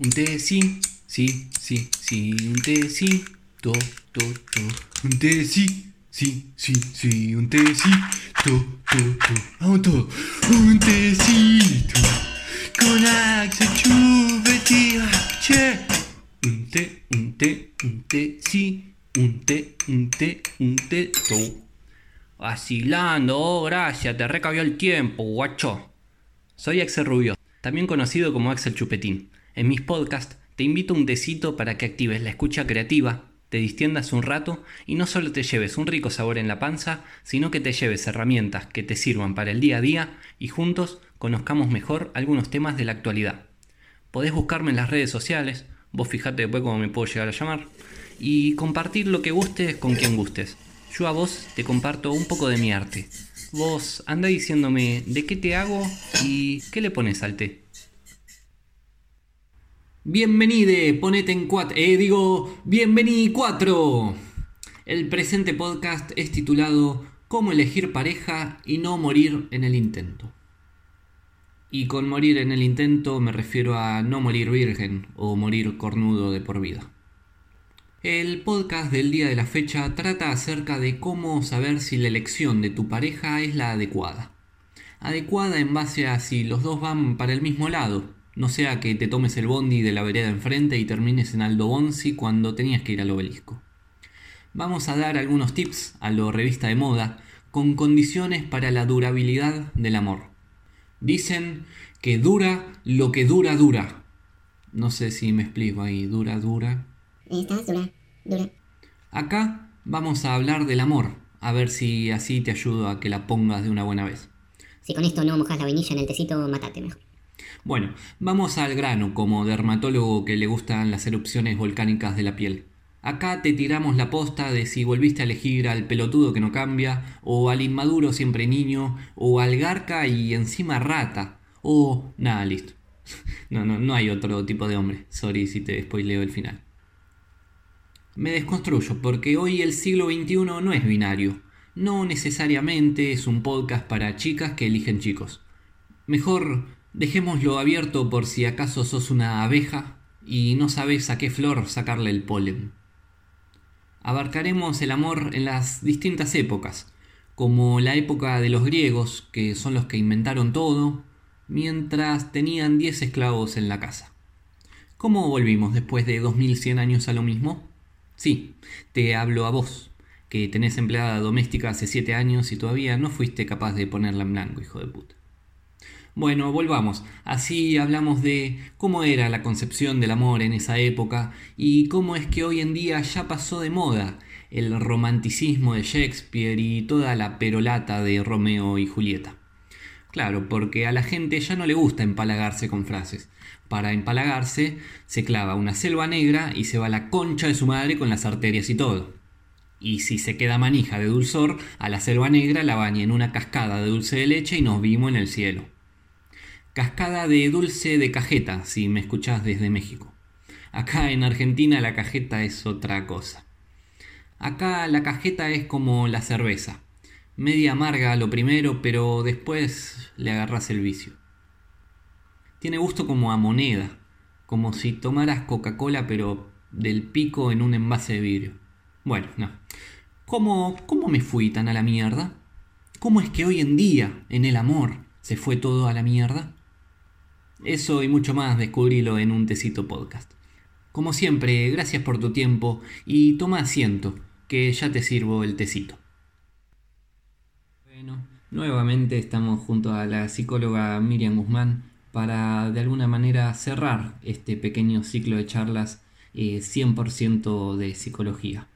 un té sí, sí, sí, sí, un té sí, to, to, to, un té sí, sí, sí, sí, un té sí, to, to, to, vamos todo, un tecito con Axel Chupetín, che, un té, un té, un té sí, un té, un té, un té, to. Vacilando, oh, gracias, te recabió el tiempo, guacho. Soy Axel Rubio, también conocido como Axel Chupetín. En mis podcasts te invito a un tecito para que actives la escucha creativa, te distiendas un rato y no solo te lleves un rico sabor en la panza, sino que te lleves herramientas que te sirvan para el día a día y juntos conozcamos mejor algunos temas de la actualidad. Podés buscarme en las redes sociales, vos fijate después cómo me puedo llegar a llamar, y compartir lo que gustes con quien gustes. Yo a vos te comparto un poco de mi arte. Vos anda diciéndome de qué te hago y qué le pones al té. Bienvenide, ponete en cuatro, eh, digo, bienvení cuatro. El presente podcast es titulado Cómo elegir pareja y no morir en el intento. Y con morir en el intento me refiero a no morir virgen o morir cornudo de por vida. El podcast del día de la fecha trata acerca de cómo saber si la elección de tu pareja es la adecuada. Adecuada en base a si los dos van para el mismo lado, no sea que te tomes el bondi de la vereda enfrente y termines en Aldo Bonzi cuando tenías que ir al obelisco. Vamos a dar algunos tips a lo revista de moda con condiciones para la durabilidad del amor. Dicen que dura lo que dura dura. No sé si me explico ahí, dura, dura. Estás dura, dura. Acá vamos a hablar del amor, a ver si así te ayudo a que la pongas de una buena vez. Si con esto no mojas la vainilla en el tecito, matate mejor. Bueno, vamos al grano como dermatólogo que le gustan las erupciones volcánicas de la piel. Acá te tiramos la posta de si volviste a elegir al pelotudo que no cambia, o al inmaduro siempre niño, o al garca y encima rata, o nada, listo. No, no, no hay otro tipo de hombre. Sorry si te spoileo el final. Me desconstruyo porque hoy el siglo XXI no es binario. No necesariamente es un podcast para chicas que eligen chicos. Mejor dejémoslo abierto por si acaso sos una abeja y no sabes a qué flor sacarle el polen. Abarcaremos el amor en las distintas épocas, como la época de los griegos, que son los que inventaron todo, mientras tenían 10 esclavos en la casa. ¿Cómo volvimos después de 2100 años a lo mismo? Sí, te hablo a vos, que tenés empleada doméstica hace 7 años y todavía no fuiste capaz de ponerla en blanco, hijo de puta. Bueno, volvamos. Así hablamos de cómo era la concepción del amor en esa época y cómo es que hoy en día ya pasó de moda el romanticismo de Shakespeare y toda la perolata de Romeo y Julieta. Claro, porque a la gente ya no le gusta empalagarse con frases. Para empalagarse se clava una selva negra y se va la concha de su madre con las arterias y todo. Y si se queda manija de dulzor, a la selva negra la baña en una cascada de dulce de leche y nos vimos en el cielo. Cascada de dulce de cajeta, si me escuchás desde México. Acá en Argentina la cajeta es otra cosa. Acá la cajeta es como la cerveza. Media amarga lo primero, pero después le agarras el vicio. Tiene gusto como a moneda, como si tomaras Coca-Cola pero del pico en un envase de vidrio. Bueno, no. ¿Cómo, ¿Cómo me fui tan a la mierda? ¿Cómo es que hoy en día, en el amor, se fue todo a la mierda? Eso y mucho más descubrilo en un tecito podcast. Como siempre, gracias por tu tiempo y toma asiento, que ya te sirvo el tecito. Bueno, nuevamente estamos junto a la psicóloga Miriam Guzmán para de alguna manera cerrar este pequeño ciclo de charlas 100% de psicología.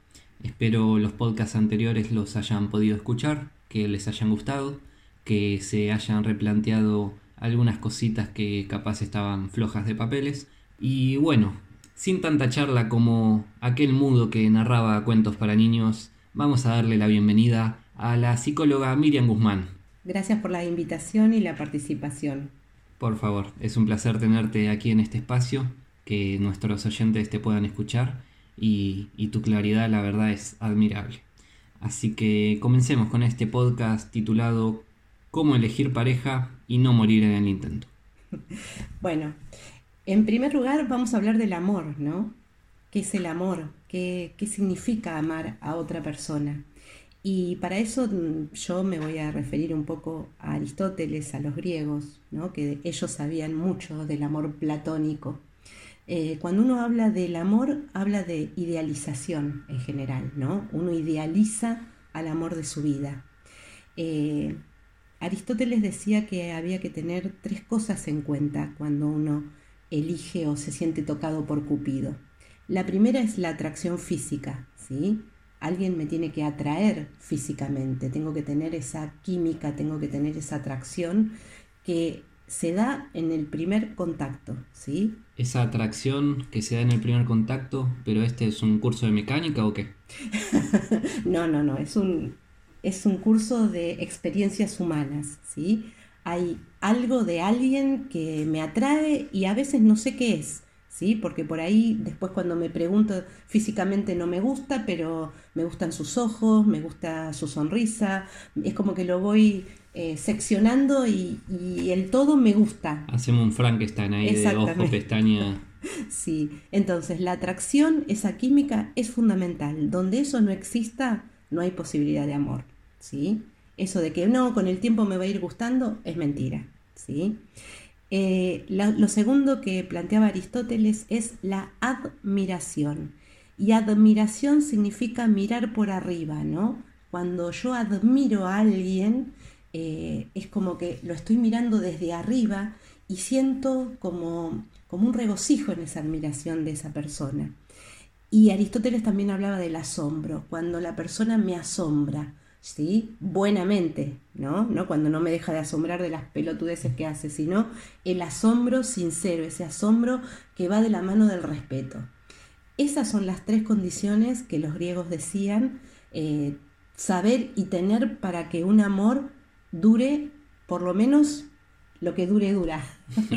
Espero los podcasts anteriores los hayan podido escuchar, que les hayan gustado, que se hayan replanteado algunas cositas que capaz estaban flojas de papeles. Y bueno, sin tanta charla como aquel mudo que narraba cuentos para niños, vamos a darle la bienvenida a la psicóloga Miriam Guzmán. Gracias por la invitación y la participación. Por favor, es un placer tenerte aquí en este espacio, que nuestros oyentes te puedan escuchar y, y tu claridad la verdad es admirable. Así que comencemos con este podcast titulado Cómo elegir pareja y no morir en el intento. Bueno, En primer lugar, vamos a hablar del amor, ¿no? ¿Qué es el amor? ¿Qué, qué significa amar a otra persona? Y para eso mm, yo me voy a referir un poco a Aristóteles, a los griegos, ¿no? que ellos sabían mucho del amor platónico. Eh, cuando uno habla del amor, habla de idealización en general, ¿no? Uno idealiza al amor de su vida. Eh, Aristóteles decía que había que tener tres cosas en cuenta cuando uno elige o se siente tocado por Cupido. La primera es la atracción física, ¿sí? alguien me tiene que atraer físicamente, tengo que tener esa química, tengo que tener esa atracción que se da en el primer contacto, ¿sí? Esa atracción que se da en el primer contacto, pero este es un curso de mecánica o qué? no, no, no, es un, es un curso de experiencias humanas, ¿sí? Hay algo de alguien que me atrae y a veces no sé qué es, ¿sí? Porque por ahí después cuando me pregunto físicamente no me gusta, pero me gustan sus ojos, me gusta su sonrisa, es como que lo voy eh, seccionando y, el todo me gusta. Hacemos un Frankenstein ahí de ojo, pestaña. Sí, entonces la atracción, esa química es fundamental. Donde eso no exista, no hay posibilidad de amor, ¿sí? Eso de que no, con el tiempo me va a ir gustando, es mentira, ¿sí? Eh, lo segundo que planteaba Aristóteles es la admiración. Y admiración significa mirar por arriba, ¿no? Cuando yo admiro a alguien, eh, es como que lo estoy mirando desde arriba y siento como, como un regocijo en esa admiración de esa persona. Y Aristóteles también hablaba del asombro, cuando la persona me asombra, ¿sí? Buenamente, ¿no? ¿no? Cuando no me deja de asombrar de las pelotudeces que hace, sino el asombro sincero, ese asombro que va de la mano del respeto. Esas son las tres condiciones que los griegos decían eh, saber y tener para que un amor dure por lo menos lo que dure dura.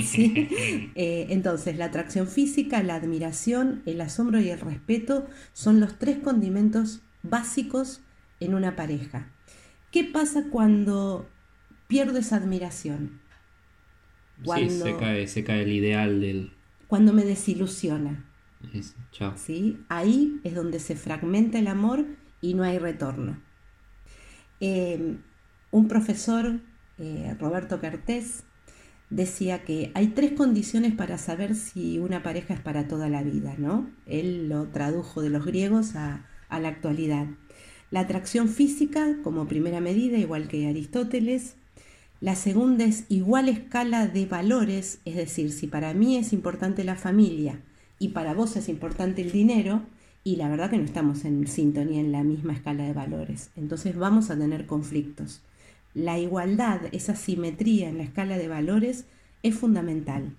Eh, entonces, la atracción física, la admiración, el asombro y el respeto son los tres condimentos básicos en una pareja. ¿Qué pasa cuando pierdo esa admiración? sí, se cae, se cae el ideal del... Cuando me desilusiona. chao. ¿sí? Ahí es donde se fragmenta el amor y no hay retorno. Eh, un profesor, eh, Roberto Cartés, decía que hay tres condiciones para saber si una pareja es para toda la vida, ¿no? Él lo tradujo de los griegos a la actualidad. La atracción física como primera medida, igual que Aristóteles. La segunda es igual escala de valores, es decir, si para mí es importante la familia y para vos es importante el dinero, y la verdad que no estamos en sintonía en la misma escala de valores, entonces vamos a tener conflictos. La igualdad, esa simetría en la escala de valores es fundamental.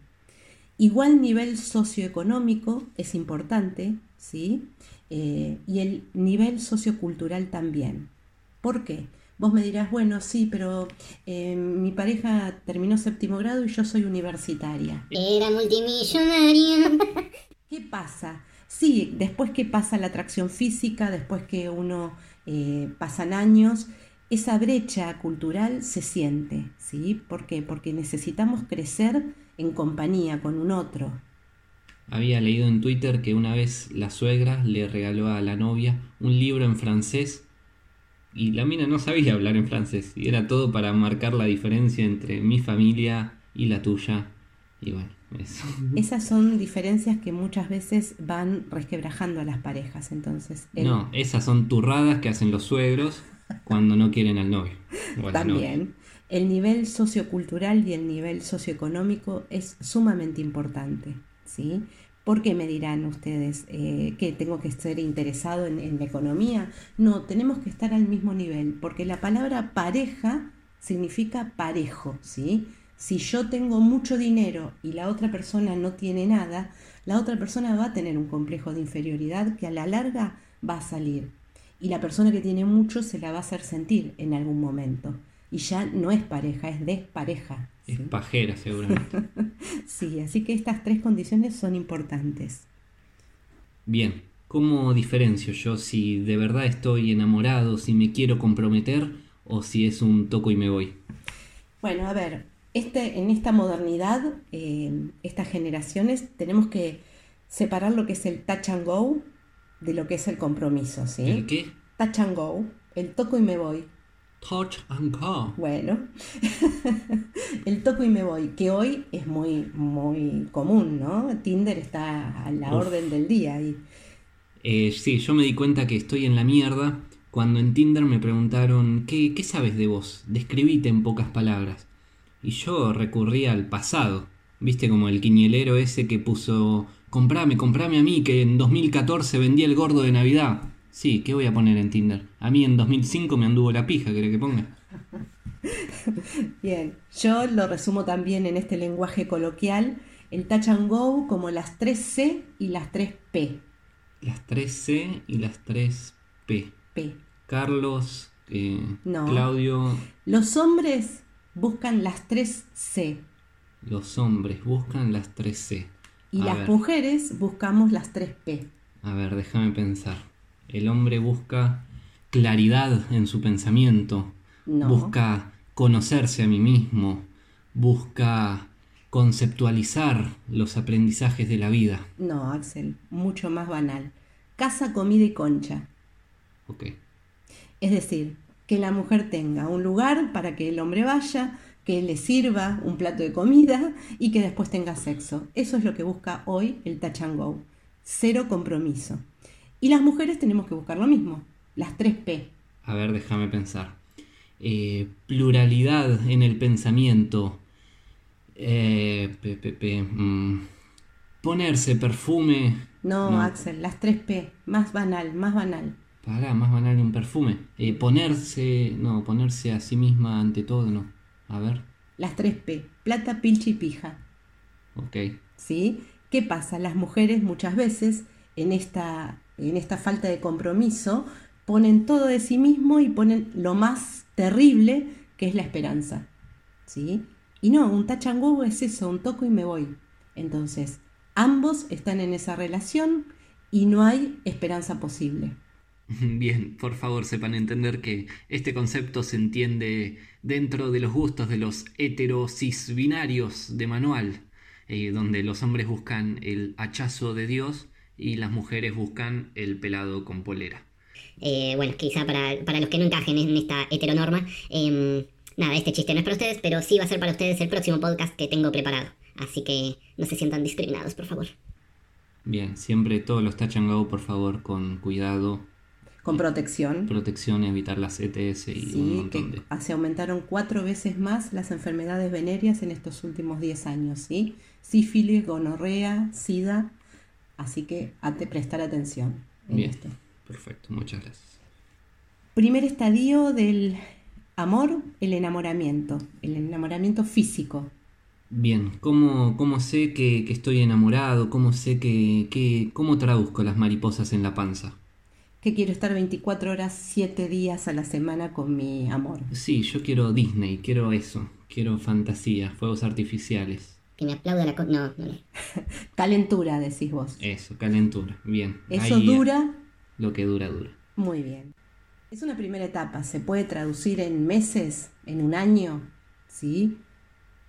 Igual nivel socioeconómico es importante, ¿sí? Eh, y el nivel sociocultural también. ¿Por qué? Vos me dirás, bueno, sí, pero eh, mi pareja terminó séptimo grado y yo soy universitaria. Era multimillonaria. ¿Qué pasa? Sí, después que pasa la atracción física, después que uno eh, pasan años, esa brecha cultural se siente, ¿sí? ¿Por qué? Porque necesitamos crecer en compañía con un otro, había leído en Twitter que una vez la suegra le regaló a la novia un libro en francés y la mina no sabía hablar en francés y era todo para marcar la diferencia entre mi familia y la tuya. Y bueno, eso. Esas son diferencias que muchas veces van resquebrajando a las parejas, entonces. No, esas son turradas que hacen los suegros cuando no quieren al novio. También. El nivel sociocultural y el nivel socioeconómico es sumamente importante. ¿Sí? ¿Por qué me dirán ustedes eh, que tengo que ser interesado en, la economía? No, tenemos que estar al mismo nivel, porque la palabra pareja significa parejo, ¿sí? Si yo tengo mucho dinero y la otra persona no tiene nada, la otra persona va a tener un complejo de inferioridad que a la larga va a salir. Y la persona que tiene mucho se la va a hacer sentir en algún momento. Y ya no es pareja, es despareja. Es pajera seguramente. sí, así que estas tres condiciones son importantes. Bien, ¿cómo diferencio yo si de verdad estoy enamorado, si me quiero comprometer o si es un toco y me voy? Bueno, a ver, Este, en esta modernidad, eh, estas generaciones, tenemos que separar lo que es el touch and go de lo que es el compromiso, ¿sí? ¿El qué? Touch and go, el toco y me voy. Touch and go. Bueno, el toco y me voy, que hoy es muy, muy común, ¿no? Tinder está a la Uf. orden del día y Eh, sí, yo me di cuenta que estoy en la mierda cuando en Tinder me preguntaron, ¿qué, qué sabes de vos? Describite en pocas palabras. Y yo recurrí al pasado. ¿Viste como el quiñelero ese que puso, comprame, comprame a mí, que en 2014 vendí el gordo de Navidad? Sí, ¿qué voy a poner en Tinder? A mí en 2005 me anduvo la pija, ¿querés que ponga? Bien, yo lo resumo también en este lenguaje coloquial, el touch and go como las 3 C y las 3 P. Las 3 C y las 3 P. Carlos, eh, No. Claudio, Los hombres buscan las 3 C los hombres buscan las 3 C. y A las ver. mujeres buscamos las 3 P. A ver, déjame pensar. El hombre busca claridad en su pensamiento, No. busca conocerse a mí mismo, busca conceptualizar los aprendizajes de la vida. No, Axel, mucho más banal. Casa, comida y concha. Ok, Es decir, que la mujer tenga un lugar para que el hombre vaya, que le sirva un plato de comida y que después tenga sexo. Eso es lo que busca hoy el touch and go. Cero compromiso. Y las mujeres tenemos que buscar lo mismo, las 3 P. a ver, déjame pensar. Eh, pluralidad en el pensamiento. Eh, pe- pe- pe, mm, ponerse perfume. No, No. Axel, las 3 P, más banal, más banal. Pará, más banal un perfume. Eh, ponerse. No, ponerse a sí misma ante todo, no. A ver. Las 3 P, plata, pilcha y pija. Ok. ¿sí? ¿Qué pasa? Las mujeres muchas veces en esta, en esta falta de compromiso ponen todo de sí mismo y ponen lo más terrible que es la esperanza, ¿sí? Y no, un go es eso, un toco y me voy. Entonces, ambos están en esa relación y no hay esperanza posible. Bien, por favor sepan entender que este concepto se entiende dentro de los gustos de los heterosis binarios de manual, eh, donde los hombres buscan el hachazo de Dios y las mujeres buscan el pelado con polera. Eh, bueno, quizá para, para los que no encajen en esta heteronorma, em, nada, este chiste no es para ustedes, pero sí va a ser para ustedes el próximo podcast que tengo preparado. Así que no se sientan discriminados, por favor. Bien, siempre todos los touch and go, por favor, con cuidado, Con protección. protección, evitar las ETS y un Sí, montón que de... se aumentaron cuatro veces más las enfermedades venéreas en estos últimos 10 años, ¿sí? Sífilis, gonorrea, sida, así que a te prestar atención en Bien, esto. perfecto, muchas gracias. Primer estadio del amor, el enamoramiento, el enamoramiento físico. Bien, ¿cómo, cómo sé que, que estoy enamorado? ¿Cómo sé que, que... ¿Cómo traduzco las mariposas en la panza? Que quiero estar 24 horas, 7 días a la semana con mi amor. Sí, yo quiero Disney, quiero eso, quiero fantasía, fuegos artificiales, Que me aplauda la... co- No, no, no. Calentura, decís vos. eso, calentura, bien. Eso ahí, dura Lo que dura, dura. Muy bien. Es una primera etapa, se puede traducir en meses, en un año, ¿sí?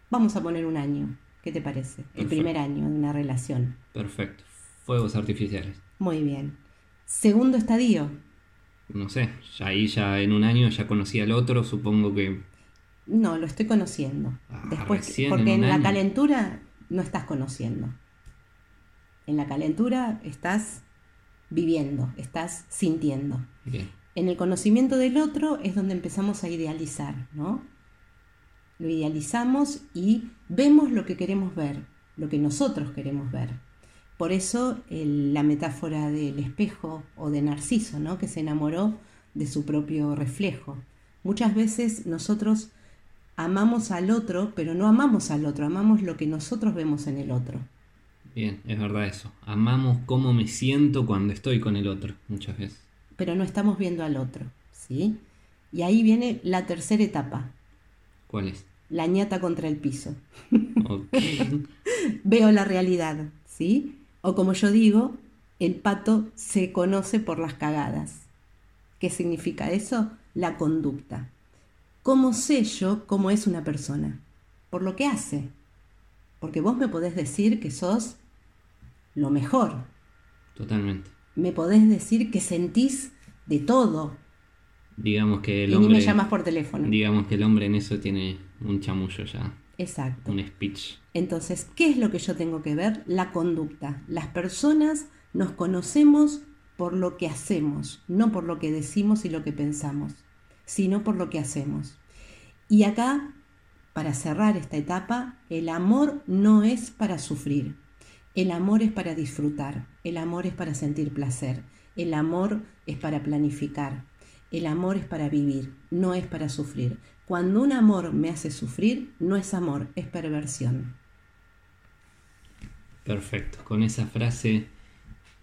Vamos a poner un año, ¿qué te parece? El primer año de una relación. Perfecto, fuegos artificiales. Muy bien. Segundo estadio, No sé, ya ahí ya en un año ya conocí al otro, supongo que... no, lo estoy conociendo. Ah, Después, porque en la calentura no estás conociendo. En la calentura estás viviendo, estás sintiendo. En el conocimiento del otro es donde empezamos a idealizar, ¿no? Lo idealizamos y vemos lo que queremos ver, lo que nosotros queremos ver. Por eso el- la metáfora del espejo o de Narciso, ¿no? Que se enamoró de su propio reflejo. Muchas veces nosotros amamos al otro, pero no amamos al otro, amamos lo que nosotros vemos en el otro. bien, es verdad eso. Amamos cómo me siento cuando estoy con el otro, muchas veces. pero no estamos viendo al otro, ¿sí? Y ahí viene la tercera etapa, ¿Cuál es? la ñata contra el piso. Veo la realidad, ¿sí? O como yo digo, el pato se conoce por las cagadas. ¿Qué significa eso? La conducta. ¿Cómo sé yo cómo es una persona? por lo que hace. Porque vos me podés decir que sos lo mejor. Totalmente. Me podés decir que sentís de todo. Digamos que el y hombre. ni me llamas por teléfono. Digamos que el hombre en eso tiene un chamullo ya. Exacto. Un speech. Entonces, ¿qué es lo que yo tengo que ver? La conducta. Las personas nos conocemos por lo que hacemos, no por lo que decimos y lo que pensamos, sino por lo que hacemos. Y acá, para cerrar esta etapa, el amor no es para sufrir. El amor es para disfrutar, el amor es para sentir placer, el amor es para planificar, el amor es para vivir, no es para sufrir. Cuando un amor me hace sufrir, no es amor, es perversión. Perfecto. Con esa frase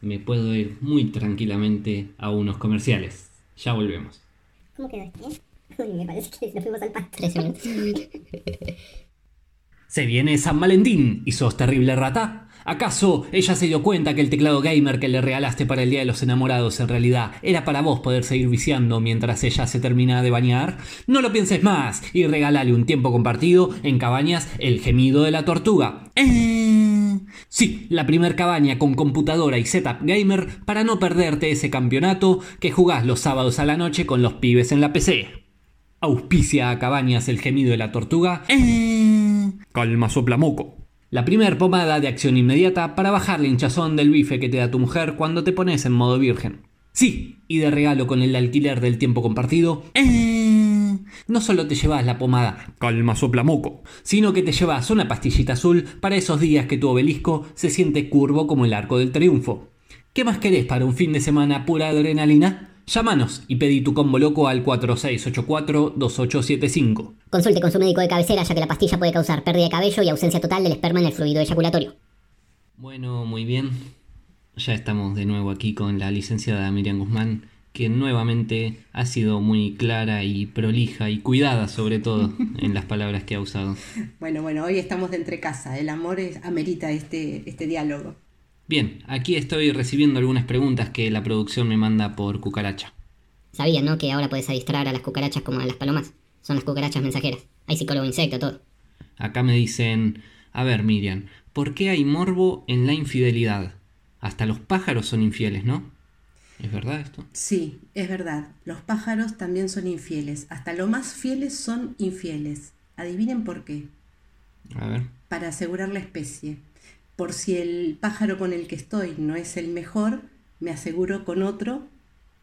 me puedo ir muy tranquilamente a unos comerciales. Ya volvemos. ¿Cómo quedó esto? Uy, me parece que nos fuimos al pasto. 13 minutos. Se viene San Valentín y sos terrible rata. ¿Acaso ella se dio cuenta que el teclado gamer que le regalaste para el Día de los Enamorados en realidad era para vos poder seguir viciando mientras ella se termina de bañar? No lo pienses más y regálale un tiempo compartido en Cabañas El Gemido de la Tortuga. Eh, Sí, la primer cabaña con computadora y setup gamer para no perderte ese campeonato que jugás los sábados a la noche con los pibes en la PC. Auspicia a Cabañas el gemido de la tortuga. Eh, Calma soplamoco. La primer pomada de acción inmediata para bajar la hinchazón del bife que te da tu mujer cuando te pones en modo virgen. Sí, y de regalo con el alquiler del tiempo compartido. eh, no solo te llevas la pomada Calma soplamoco, sino que te llevas una pastillita azul para esos días que tu obelisco se siente curvo como el arco del triunfo. ¿Qué más querés para un fin de semana pura adrenalina? Llámanos y pedí tu combo loco al 4684-2875. Consulte con su médico de cabecera ya que la pastilla puede causar pérdida de cabello y ausencia total del esperma en el fluido eyaculatorio. Bueno, muy bien. Ya estamos de nuevo aquí con la licenciada Miriam Guzmán, que nuevamente ha sido muy clara y prolija y cuidada sobre todo en las palabras que ha usado. Bueno, bueno, hoy estamos de entre casa. El amor es, amerita este, este diálogo. Bien, aquí estoy recibiendo algunas preguntas que la producción me manda por cucaracha. Sabían, ¿no? Que ahora puedes adiestrar a las cucarachas como a las palomas. Son las cucarachas mensajeras. Hay psicólogo insecto, todo. Acá me dicen, a ver Miriam, ¿por qué hay morbo en la infidelidad? Hasta los pájaros son infieles, ¿no? ¿Es verdad esto? Sí, es verdad. Los pájaros también son infieles. Hasta los más fieles son infieles. Adivinen por qué. A ver. Para asegurar la especie. Por si el pájaro con el que estoy no es el mejor, me aseguro con otro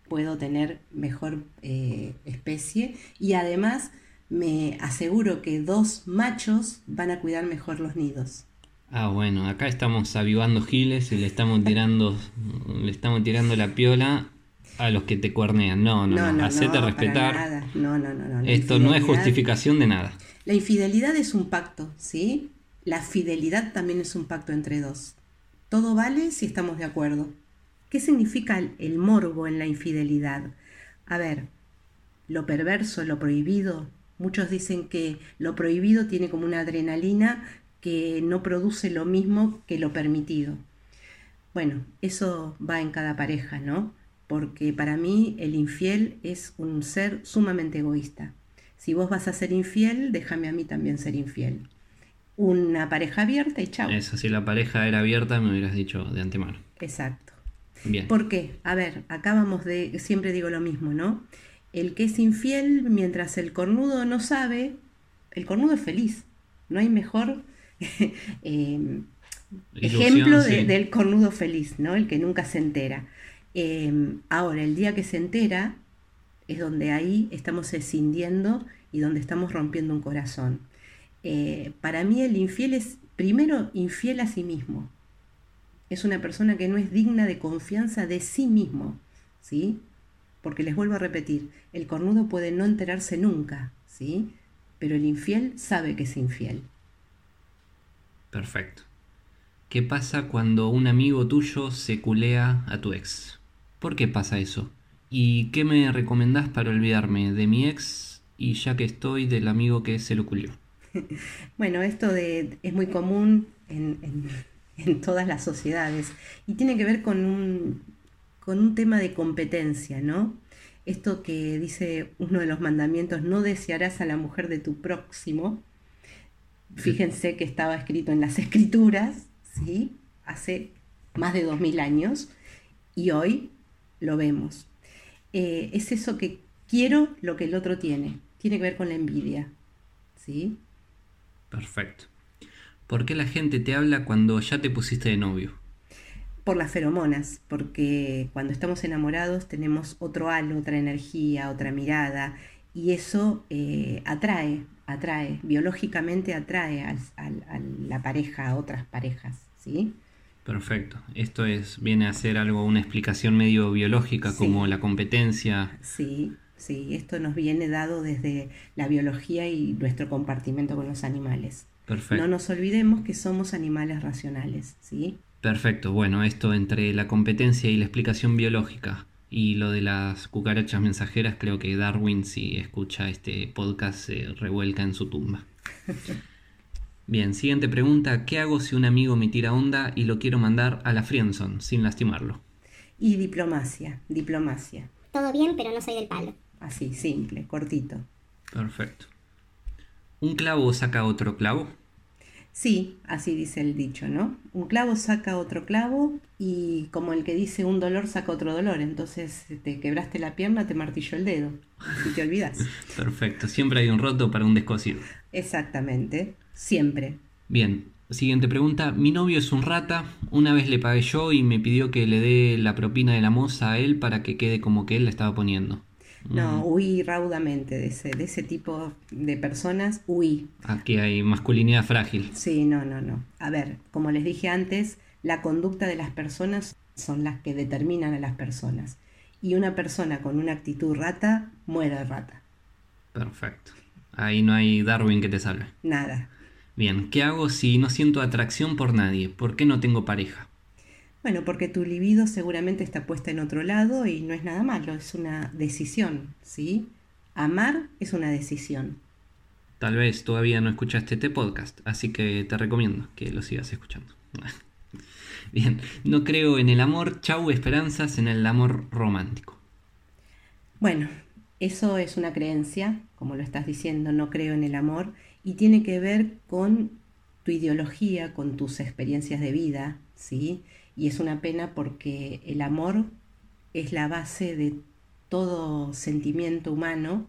puedo tener mejor eh, especie y además me aseguro que dos machos van a cuidar mejor los nidos. Ah, bueno, acá estamos avivando giles y le estamos tirando, le estamos tirando la piola a los que te cuernean. No, no, no, hacete para respetar. nada. No, no, no, no. Esto no es justificación de nada. La infidelidad es un pacto, ¿sí? La fidelidad también es un pacto entre dos. Todo vale si estamos de acuerdo. ¿Qué significa el, morbo en la infidelidad? A ver, lo perverso, lo prohibido. Muchos dicen que lo prohibido tiene como una adrenalina que no produce lo mismo que lo permitido. Bueno, eso va en cada pareja, ¿no? Porque para mí el infiel es un ser sumamente egoísta. Si vos vas a ser infiel, déjame a mí también ser infiel. Una pareja abierta y chao. Eso, si la pareja era abierta, me hubieras dicho de antemano. Exacto. Bien. ¿Por qué? A ver, acá vamos de, siempre digo lo mismo, ¿no? El que es infiel, mientras el cornudo no sabe, el cornudo es feliz. No hay mejor eh, Ilusión, ejemplo de- del cornudo feliz, ¿no? El que nunca se entera. Eh, ahora, el día que se entera es donde ahí estamos escindiendo y donde estamos rompiendo un corazón. Eh, para mí el infiel es primero infiel a sí mismo. Es una persona que no es digna de confianza de sí mismo, ¿sí? Porque les vuelvo a repetir, el cornudo puede no enterarse nunca, ¿sí? Pero el infiel sabe que es infiel. Perfecto. ¿Qué pasa cuando un amigo tuyo se culea a tu ex? ¿Por qué pasa eso? ¿Y qué me recomendás para olvidarme de mi ex y ya que estoy del amigo que se lo culió? Bueno, esto es muy común en, todas las sociedades y tiene que ver con un, tema de competencia, ¿no? Esto que dice uno de los mandamientos, no desearás a la mujer de tu próximo. Fíjense que estaba escrito en las escrituras, ¿sí? Hace más de dos mil años y hoy lo vemos. Eh, es eso que quiero lo que el otro tiene. Tiene que ver con la envidia, ¿sí? Perfecto. ¿Por qué la gente te habla cuando ya te pusiste de novio? Por las feromonas, porque cuando estamos enamorados tenemos otro halo, otra energía, otra mirada, y eso eh, atrae, atrae, biológicamente atrae a la pareja, a otras parejas, ¿sí? Perfecto. Esto es viene a ser algo, una explicación medio biológica como la competencia. Sí, sí, esto nos viene dado desde la biología y nuestro compartimento con los animales. Perfecto. No nos olvidemos que somos animales racionales, ¿sí? Perfecto. Bueno, esto entre la competencia y la explicación biológica y lo de las cucarachas mensajeras, creo que Darwin si escucha este podcast se revuelca en su tumba. Bien, siguiente pregunta. ¿Qué hago si un amigo me tira onda y lo quiero mandar a la Friendzone sin lastimarlo? Y diplomacia, diplomacia. Todo bien, pero no soy del palo. Así, simple, cortito. Perfecto. ¿Un clavo saca otro clavo? Sí, así dice el dicho, ¿no? Un clavo saca otro clavo y como el que dice un dolor saca otro dolor. Entonces te quebraste la pierna, te martilló el dedo. Si te olvidas. Perfecto. Siempre hay un roto para un descosido. Exactamente. Siempre. Bien, siguiente pregunta. Mi novio es un rata. Una vez le pagué yo y me pidió que le dé la propina de la moza a él para que quede como que él la estaba poniendo. No, huí raudamente de ese, de ese tipo de personas, huí. Aquí hay masculinidad frágil. Sí, no, no, no. A ver, como les dije antes, la conducta de las personas son las que determinan a las personas. Y una persona con una actitud rata muere de rata. Perfecto. Ahí no hay Darwin que te salve. Nada. Bien, ¿qué hago si no siento atracción por nadie? ¿Por qué no tengo pareja? Bueno, porque tu libido seguramente está puesta en otro lado y no es nada malo, es una decisión, ¿sí? Amar es una decisión. Tal vez todavía no escuchaste este podcast, así que te recomiendo que lo sigas escuchando. Bien, no creo en el amor, chau esperanzas en el amor romántico. Bueno, eso es una creencia, como lo estás diciendo, no creo en el amor, y tiene que ver con tu ideología, con tus experiencias de vida, ¿sí? Y es una pena porque el amor es la base de todo sentimiento humano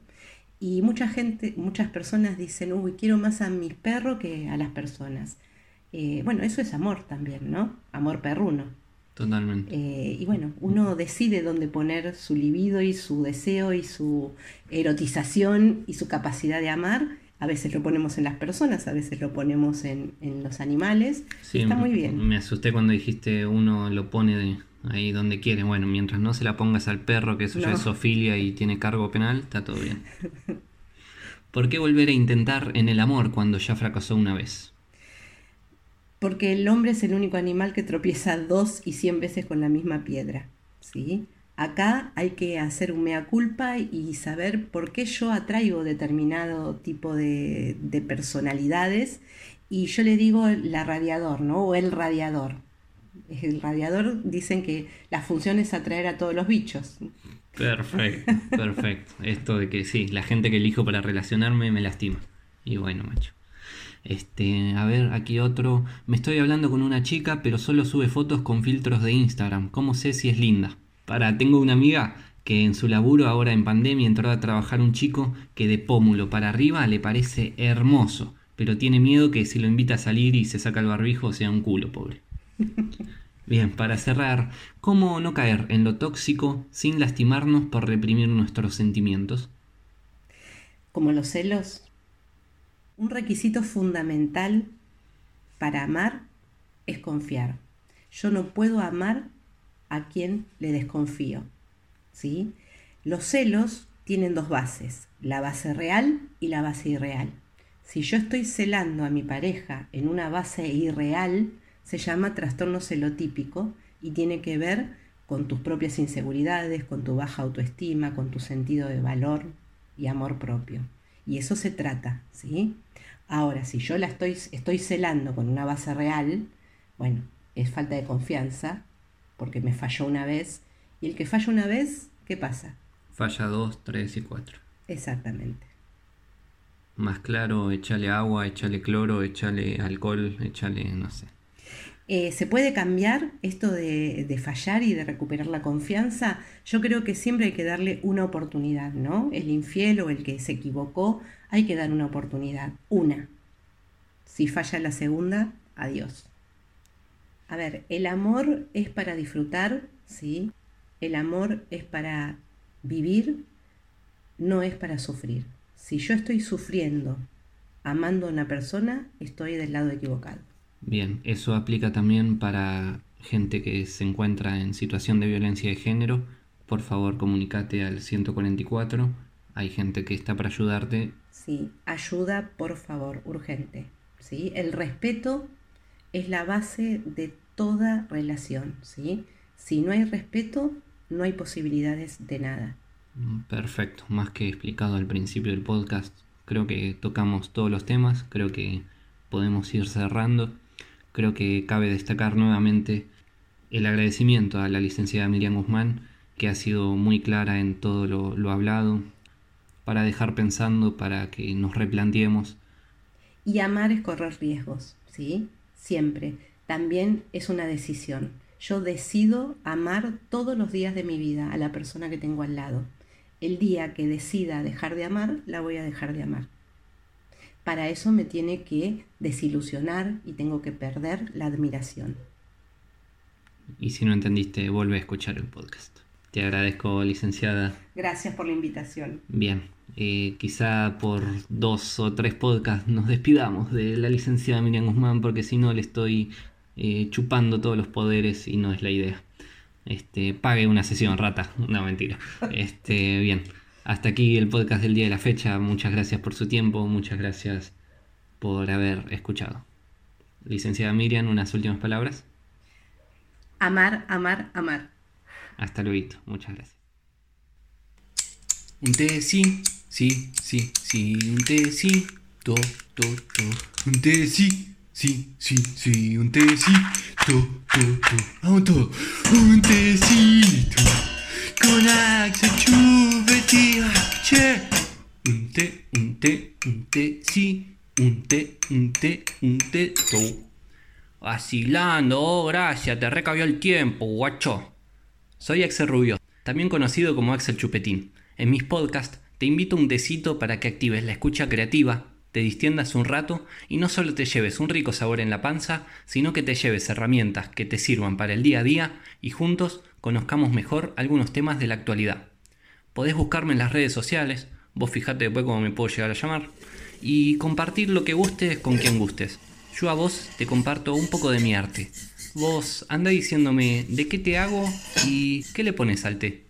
y mucha gente, muchas personas dicen, uy, quiero más a mis perros que a las personas. Eh, bueno, eso es amor también, ¿no? Amor perruno. Totalmente. Eh, y bueno, uno decide dónde poner su libido y su deseo y su erotización y su capacidad de amar. A veces lo ponemos en las personas, a veces lo ponemos en, los animales. Está muy bien. Me asusté cuando dijiste uno lo pone ahí donde quiere. Bueno, mientras no se la pongas al perro, que eso ya es sofilia y tiene cargo penal, está todo bien. ¿Por qué volver a intentar en el amor cuando ya fracasó una vez? porque el hombre es el único animal que tropieza dos y cien veces con la misma piedra. ¿sí? Acá hay que hacer un mea culpa y saber por qué yo atraigo determinado tipo de, personalidades. Y yo le digo la radiador, ¿no? O el radiador. El radiador dicen que la función es atraer a todos los bichos. Perfecto, perfecto. Esto de que sí, la gente que elijo para relacionarme me lastima. Y bueno, macho. Este, a ver, aquí otro. Me estoy hablando con una chica, pero solo sube fotos con filtros de Instagram. ¿Cómo sé si es linda? Para, tengo una amiga que en su laburo ahora en pandemia entró a trabajar un chico que de pómulo para arriba le parece hermoso, pero tiene miedo que si lo invita a salir y se saca el barbijo sea un culo, pobre. Bien, para cerrar, ¿cómo no caer en lo tóxico sin lastimarnos por reprimir nuestros sentimientos? Como los celos, un requisito fundamental para amar es confiar. Yo no puedo amar a quien le desconfío. ¿sí? Los celos tienen dos bases, la base real y la base irreal. Si yo estoy celando a mi pareja en una base irreal, se llama trastorno celotípico y tiene que ver con tus propias inseguridades, con tu baja autoestima, con tu sentido de valor y amor propio. Y eso se trata, ¿sí? Ahora, si yo la estoy, estoy celando con una base real, bueno, es falta de confianza, porque me falló una vez. Y el que falla una vez, ¿qué pasa? Falla dos, tres y cuatro. Exactamente. Más claro, échale agua, échale cloro, échale alcohol, échale, no sé. Eh, ¿Se puede cambiar esto de, de, fallar y de recuperar la confianza? Yo creo que siempre hay que darle una oportunidad, ¿no? El infiel o el que se equivocó, hay que dar una oportunidad, una. Si falla la segunda, adiós. A ver, el amor es para disfrutar, ¿sí? El amor es para vivir, no es para sufrir. Si yo estoy sufriendo amando a una persona, estoy del lado equivocado. Bien, eso aplica también para gente que se encuentra en situación de violencia de género. Por favor, comunícate al 144. Hay gente que está para ayudarte. Sí, ayuda, por favor, urgente. ¿sí? El respeto es la base de toda relación. ¿sí? Si no hay respeto, no hay posibilidades de nada. Mm, perfecto, más que explicado al principio del podcast. Creo que tocamos todos los temas, creo que podemos ir cerrando. Creo que cabe destacar nuevamente el agradecimiento a la licenciada Miriam Guzmán, que ha sido muy clara en todo lo, lo hablado, para dejar pensando, para que nos replanteemos. Y amar es correr riesgos, ¿sí? Siempre. También es una decisión. Yo decido amar todos los días de mi vida a la persona que tengo al lado. El día que decida dejar de amar, la voy a dejar de amar. Para eso me tiene que desilusionar y tengo que perder la admiración. Y si no entendiste, vuelve a escuchar el podcast. Te agradezco, licenciada. Gracias por la invitación. Bien, eh, quizá por dos o tres podcasts nos despidamos de la licenciada Miriam Guzmán porque si no le estoy eh, chupando todos los poderes y no es la idea. Este, pague una sesión, rata. No, mentira. Este, bien. Hasta aquí el podcast del día de la fecha. Muchas gracias por su tiempo. Muchas gracias por haber escuchado. Licenciada Miriam, unas últimas palabras. Amar, amar, amar. Hasta luego. Muchas gracias. Un té, sí, sí, sí, sí. Un té, sí. To, to, to. Un té, sí. Sí, sí, sí, un tecito, to, to, vamos todo. Un tecito con che. Un té, un té, un té, sí, un té, un té, un té, to. Vacilando, oh, gracias, te recabió el tiempo, guacho. Soy Axel Rubio, también conocido como Axel Chupetín. En mis podcasts te invito a un tecito para que actives la escucha creativa te distiendas un rato y no solo te lleves un rico sabor en la panza, sino que te lleves herramientas que te sirvan para el día a día y juntos conozcamos mejor algunos temas de la actualidad. Podés buscarme en las redes sociales, vos fijate después cómo me puedo llegar a llamar, y compartir lo que gustes con quien gustes. Yo a vos te comparto un poco de mi arte. Vos anda diciéndome de qué te hago y qué le pones al té.